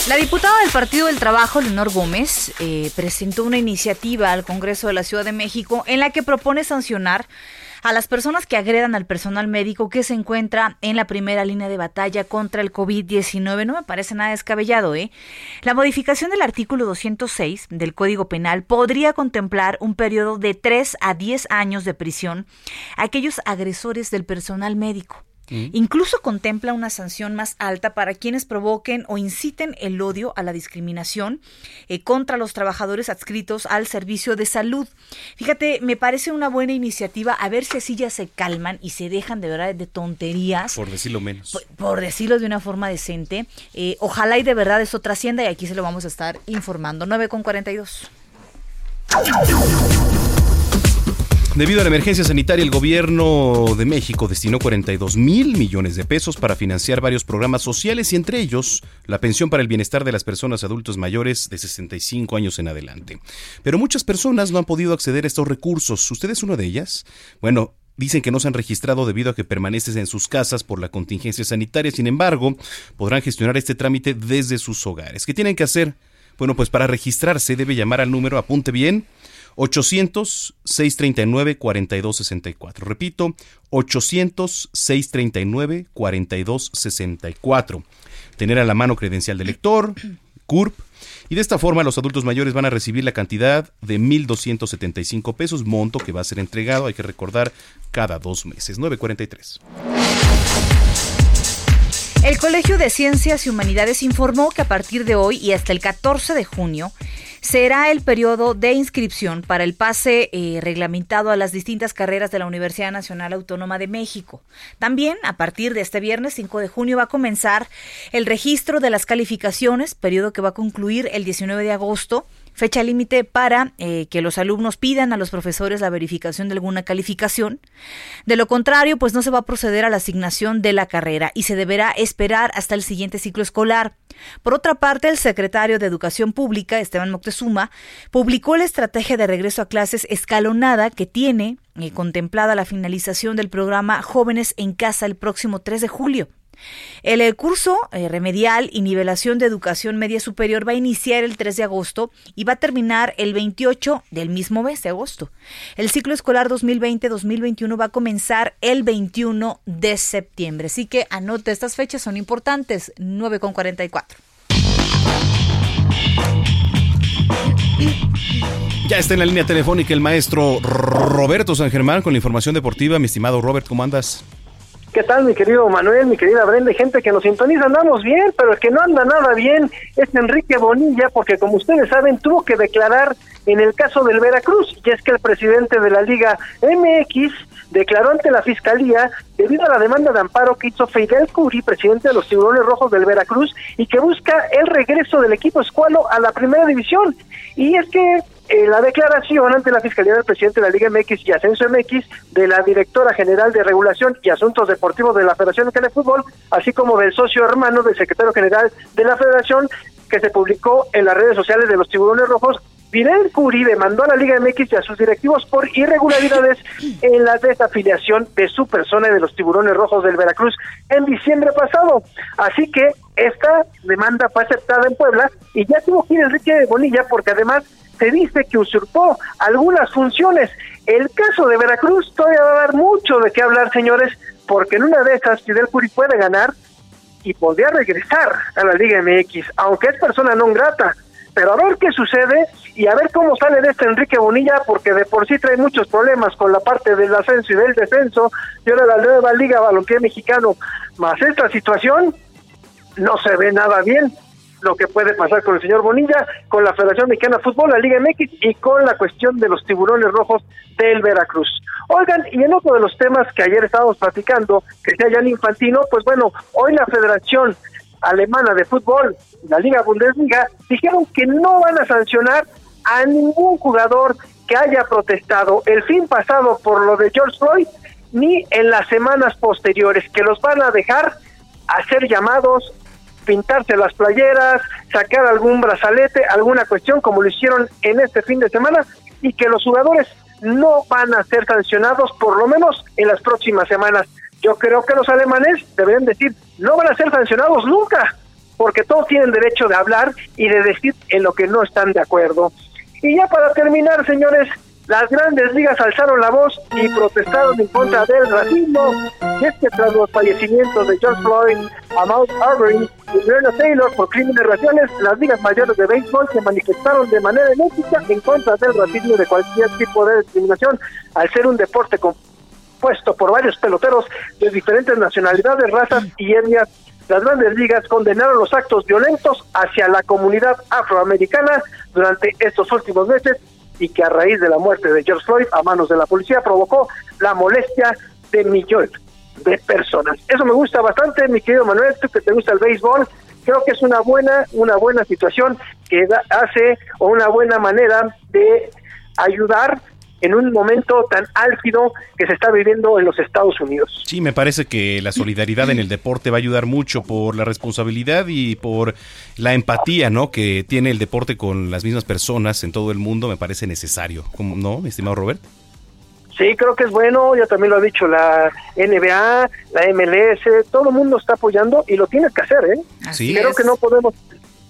La diputada del Partido del Trabajo, Leonor Gómez, eh, presentó una iniciativa al Congreso de la Ciudad de México en la que propone sancionar a las personas que agredan al personal médico que se encuentra en la primera línea de batalla contra el COVID-19. No me parece nada descabellado, ¿eh? La modificación del artículo 206 del Código Penal podría contemplar un periodo de 3 a 10 años de prisión a aquellos agresores del personal médico. Incluso contempla una sanción más alta para quienes provoquen o inciten el odio a la discriminación eh, contra los trabajadores adscritos al servicio de salud. Fíjate, me parece una buena iniciativa, a ver si así ya se calman y se dejan de verdad de tonterías. Por decirlo menos. Por, decirlo de una forma decente. Eh, ojalá y de verdad eso trascienda y aquí se lo vamos a estar informando. 9 con 42. Debido a la emergencia sanitaria, el gobierno de México destinó 42 mil millones de pesos para financiar varios programas sociales y entre ellos la pensión para el bienestar de las personas adultos mayores de 65 años en adelante. Pero muchas personas no han podido acceder a estos recursos. ¿Usted es una de ellas? Bueno, Dicen que no se han registrado debido a que permanecen en sus casas por la contingencia sanitaria. Sin embargo, podrán gestionar este trámite desde sus hogares. ¿Qué tienen que hacer? Bueno, pues para registrarse debe llamar al número, apunte bien, 800-639-4264. Repito, 800-639-4264. Tener a la mano credencial de lector, CURP, Y de esta forma los adultos mayores van a recibir la cantidad de 1.275 pesos, monto que va a ser entregado, hay que recordar, cada dos meses. 943. El Colegio de Ciencias y Humanidades informó que a partir de hoy y hasta el 14 de junio será el periodo de inscripción para el pase eh, reglamentado a las distintas carreras de la Universidad Nacional Autónoma de México. También, a partir de este viernes 5 de junio, va a comenzar el registro de las calificaciones, periodo que va a concluir el 19 de agosto fecha límite para eh, que los alumnos pidan a los profesores la verificación de alguna calificación. De lo contrario, pues no se va a proceder a la asignación de la carrera y se deberá esperar hasta el siguiente ciclo escolar. Por otra parte, el secretario de Educación Pública, Esteban Moctezuma, publicó la estrategia de regreso a clases escalonada que tiene eh, contemplada la finalización del programa Jóvenes en Casa el próximo 3 de julio. El eh, curso eh, remedial y nivelación de educación media superior va a iniciar el 3 de agosto y va a terminar el 28 del mismo mes de agosto. El ciclo escolar 2020-2021 va a comenzar el 21 de septiembre. Así que anote, estas fechas son importantes, 9.44. Ya está en la línea telefónica el maestro Roberto San Germán con la información deportiva. Mi estimado Robert, ¿cómo andas? ¿Qué tal, mi querido Manuel, mi querida Brenda? Gente que nos sintoniza, andamos bien, pero el que no anda nada bien es Enrique Bonilla, porque como ustedes saben, tuvo que declarar en el caso del Veracruz, y es que el presidente de la Liga MX declaró ante la Fiscalía debido a la demanda de amparo que hizo Fidel Curi, presidente de los Tiburones Rojos del Veracruz, y que busca el regreso del equipo escualo a la primera división. Y es que en la declaración ante la Fiscalía del presidente de la Liga MX y Ascenso MX, de la directora general de Regulación y Asuntos Deportivos de la Federación de Fútbol, así como del socio hermano del secretario general de la Federación, que se publicó en las redes sociales de los Tiburones Rojos, Fidel Curi demandó a la Liga MX y a sus directivos por irregularidades en la desafiliación de su persona y de los tiburones rojos del Veracruz en diciembre pasado. Así que esta demanda fue aceptada en Puebla y ya tuvo que ir Enrique Bonilla porque además se dice que usurpó algunas funciones. El caso de Veracruz todavía va a dar mucho de qué hablar, señores, porque en una de esas Fidel Curi puede ganar y podría regresar a la Liga MX, aunque es persona no grata. Pero a ver qué sucede y a ver cómo sale de este Enrique Bonilla, porque de por sí trae muchos problemas con la parte del ascenso y del descenso, y ahora la nueva Liga Balompié Mexicano, más esta situación, no se ve nada bien lo que puede pasar con el señor Bonilla, con la Federación Mexicana de Fútbol, la Liga MX y con la cuestión de los tiburones rojos del Veracruz. Oigan, y en otro de los temas que ayer estábamos platicando, que sea Jan Infantino, pues bueno, hoy la Federación Alemana de Fútbol, la Liga Bundesliga, dijeron que no van a sancionar a ningún jugador que haya protestado el fin pasado por lo de George Floyd, ni en las semanas posteriores, que los van a dejar hacer llamados, pintarse las playeras, sacar algún brazalete, alguna cuestión como lo hicieron en este fin de semana y que los jugadores no van a ser sancionados por lo menos en las próximas semanas. Yo creo que los alemanes deberían decir, no van a ser sancionados nunca, porque todos tienen derecho de hablar y de decir en lo que no están de acuerdo. Y ya para terminar, señores, las grandes ligas alzaron la voz y protestaron en contra del racismo. Y es que tras los fallecimientos de George Floyd, Ahmaud Arbery y Breonna Taylor por crímenes raciales, las ligas mayores de béisbol se manifestaron de manera enérgica en contra del racismo de cualquier tipo de discriminación, al ser un deporte compuesto por varios peloteros de diferentes nacionalidades, razas y etnias las grandes ligas condenaron los actos violentos hacia la comunidad afroamericana durante estos últimos meses y que a raíz de la muerte de George Floyd a manos de la policía provocó la molestia de millones de personas. Eso me gusta bastante, mi querido Manuel, tú que te gusta el béisbol, creo que es una buena, una buena situación que hace o una buena manera de ayudar en un momento tan álgido que se está viviendo en los Estados Unidos. Sí, me parece que la solidaridad en el deporte va a ayudar mucho por la responsabilidad y por la empatía, ¿no? Que tiene el deporte con las mismas personas en todo el mundo, me parece necesario. ¿Cómo, ¿No, mi estimado Robert? Sí, creo que es bueno, ya también lo ha dicho la NBA, la MLS, todo el mundo está apoyando y lo tienes que hacer, ¿eh? Así creo es. que no podemos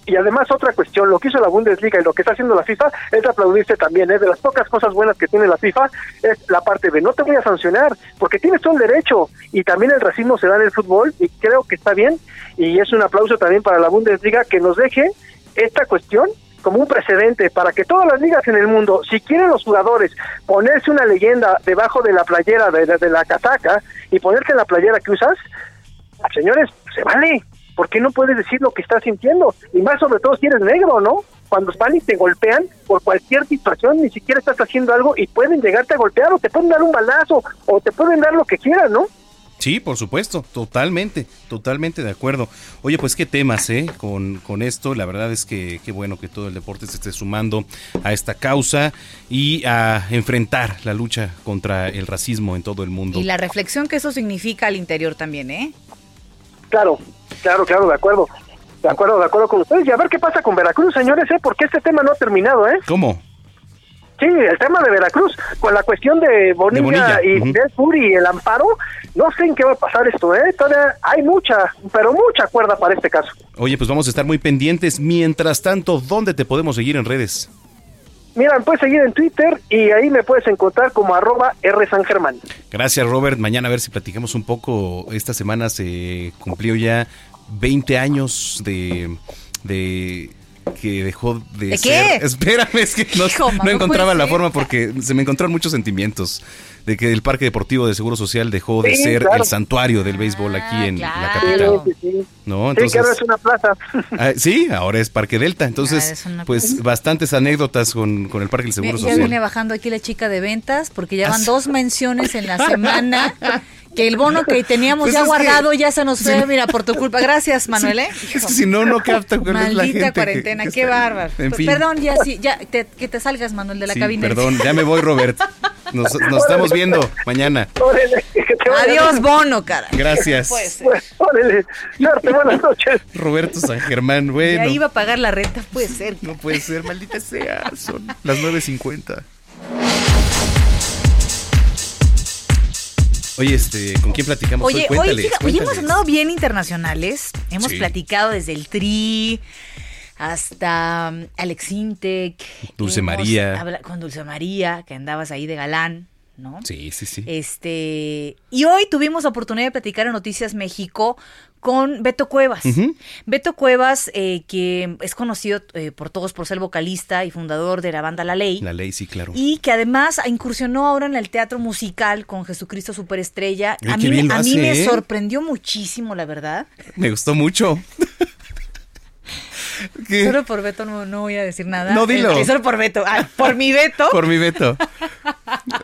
y además otra cuestión, lo que hizo la Bundesliga y lo que está haciendo la FIFA es aplaudirse también, es de las pocas cosas buenas que tiene la FIFA, es la parte de no te voy a sancionar, porque tienes todo el derecho, y también el racismo se da en el fútbol, y creo que está bien, y es un aplauso también para la Bundesliga que nos deje esta cuestión como un precedente para que todas las ligas en el mundo, si quieren los jugadores ponerse una leyenda debajo de la playera de, de, de la casaca y ponerte en la playera que usas, señores, se vale. ¿Por qué no puedes decir lo que estás sintiendo? Y más sobre todo si eres negro, ¿no? Cuando van y te golpean por cualquier situación, ni siquiera estás haciendo algo y pueden llegarte a golpear o te pueden dar un balazo o te pueden dar lo que quieran, ¿no? Sí, por supuesto, totalmente, totalmente de acuerdo. Oye, pues qué temas, ¿eh? Con, con esto, la verdad es que qué bueno que todo el deporte se esté sumando a esta causa y a enfrentar la lucha contra el racismo en todo el mundo. Y la reflexión que eso significa al interior también, ¿eh? Claro, claro, claro, de acuerdo. De acuerdo, de acuerdo con ustedes. Y a ver qué pasa con Veracruz, señores, ¿eh? Porque este tema no ha terminado, ¿eh? ¿Cómo? Sí, el tema de Veracruz, con la cuestión de Bonilla, Bonilla, y del Puri y el amparo, no sé en qué va a pasar esto, ¿eh? Todavía hay mucha, pero mucha cuerda para este caso. Oye, pues vamos a estar muy pendientes. Mientras tanto, ¿dónde te podemos seguir en redes? Mira, puedes seguir en Twitter y ahí me puedes encontrar como arroba R San Germán. Gracias, Robert. Mañana a ver si platicamos un poco. Esta semana se cumplió ya 20 años de, de que dejó de, ¿De ser. qué? Espérame, es que no, Hijo, no no encontraba la ser. forma porque se me encontraron muchos sentimientos de que el Parque Deportivo de Seguro Social dejó de Sí, ser claro. el santuario del béisbol aquí en la Sí, capital. sí, sí. ¿No? Sí, que Entonces, ahora es una plaza. ah, sí, ahora es Parque Delta. Ah, Entonces, pues bastantes anécdotas con, con el Parque del Seguro ya Social. viene bajando aquí la chica de ventas porque ya Ah, van sí. dos menciones en la semana. Que el bono que teníamos Pues ya que- guardado ya se nos fue, mira, por tu culpa. Gracias, Manuel, ¿eh? Es que si no, no capta la Maldita gente cuarentena, que qué bárbaro. En P- fin. Perdón, ya sí, ya te- que te salgas, Manuel, de la Sí, cabina. perdón, ya me voy, Robert. Nos, nos estamos viendo mañana. Órale, Adiós, bono, cara. Gracias. Pues, Órale, suerte, buenas noches. Roberto San Germán, ya bueno. iba a pagar la renta, puede ser. No puede ser, maldita sea. Son las 9.50. Oye, este, ¿con quién platicamos Oye, hoy? hoy, Cuéntales, hoy hemos andado bien internacionales. Hemos Sí. platicado desde el Tri hasta um, Alex Intec. Dulce María. habla- con Dulce María, que andabas ahí de galán, ¿no? Sí, sí, sí. Este, y hoy tuvimos la oportunidad de platicar en Noticias México con Beto Cuevas. Beto Cuevas, eh, que es conocido eh, por todos por ser vocalista y fundador de la banda La Ley. La ley, sí, claro. Y que además incursionó ahora en el teatro musical con Jesucristo Superestrella. Ay, a mí, me ¿eh? sorprendió muchísimo, la verdad. Me gustó mucho. ¿Qué? Solo por Beto no, no voy a decir nada. No, dilo. Eh, solo por Beto. Ah, por mi Beto. Por mi Beto.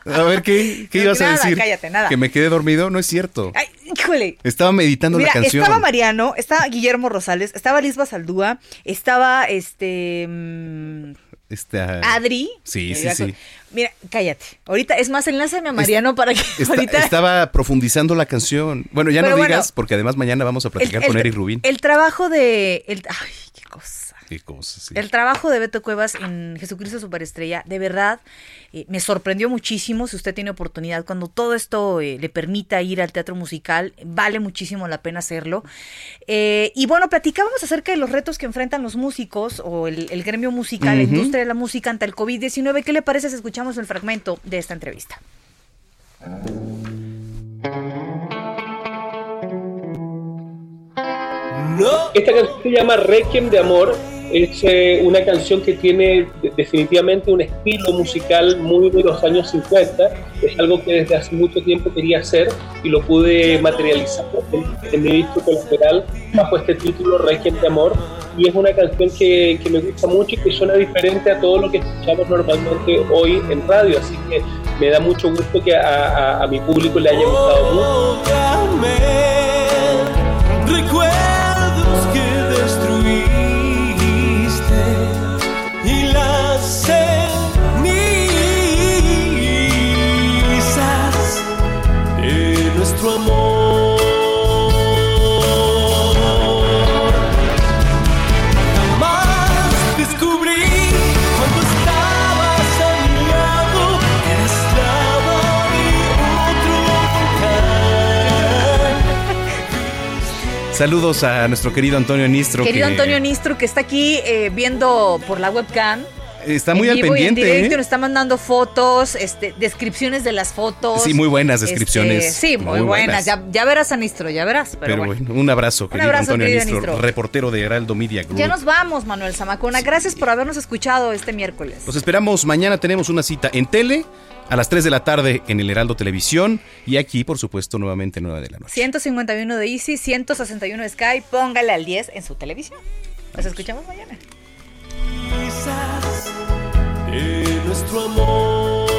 A ver, ¿qué, qué No, ibas a decir? cállate, nada. ¿Que me quedé dormido? No es cierto. Ay, híjole. Estaba meditando Mira, la canción. estaba Mariano, estaba Guillermo Rosales, estaba Lisba Saldúa, estaba este mm, Esta- Adri. Sí, sí, sí. Mira, cállate. Ahorita, es más, enlázame a Mariano para que Está- ahorita. Estaba profundizando la canción. Bueno, ya Pero no bueno, digas, porque además mañana vamos a platicar el- con Eric Rubín. El trabajo de. El, ay, qué cosa. Qué cosas, sí. El trabajo de Beto Cuevas en Jesucristo Superestrella, de verdad, eh, me sorprendió muchísimo. Si usted tiene oportunidad, cuando todo esto eh, le permita ir al teatro musical, vale muchísimo la pena hacerlo. Eh, y bueno, platicábamos acerca de los retos que enfrentan los músicos o el, el gremio musical, la industria de la música ante el COVID-19. ¿Qué le parece si escuchamos el fragmento de esta entrevista? Esta canción se llama Requiem de Amor. Es eh, una canción que tiene de- definitivamente un estilo musical muy de los años 50. Es algo que desde hace mucho tiempo quería hacer y lo pude materializar en, en mi disco colateral bajo este título Requiem de Amor. Y es una canción que, que me gusta mucho y que suena diferente a todo lo que escuchamos normalmente hoy en radio. Así que me da mucho gusto que a, a- a mi público le haya gustado mucho. Recuerdos cenizas de nuestro amor. Jamás descubrí cuando estabas a mi lado que eras esclava de otro lugar. Saludos a nuestro querido Antonio Nistro. Querido que Antonio Nistro, que está aquí eh, viendo por la webcam. Está muy en al vivo y en pendiente, directo, ¿eh? nos está mandando fotos, este, descripciones de las fotos. Sí, muy buenas descripciones. Este, sí, muy, Muy buenas. buenas. Ya, ya verás a Nistro, ya verás. Pero, Pero, bueno. bueno, un abrazo, querido abrazo, Antonio querido Nistro, Nistro. reportero de Heraldo Media Group. Ya nos vamos, Manuel Zamacona. Gracias por habernos escuchado este miércoles. Los esperamos mañana. Tenemos una cita en tele a las 3 de la tarde en el Heraldo Televisión y aquí, por supuesto, nuevamente 9 de la noche. 151 de Easy, 161 de Sky. Póngale al 10 en su televisión. Nos escuchamos mañana. De nuestro amor.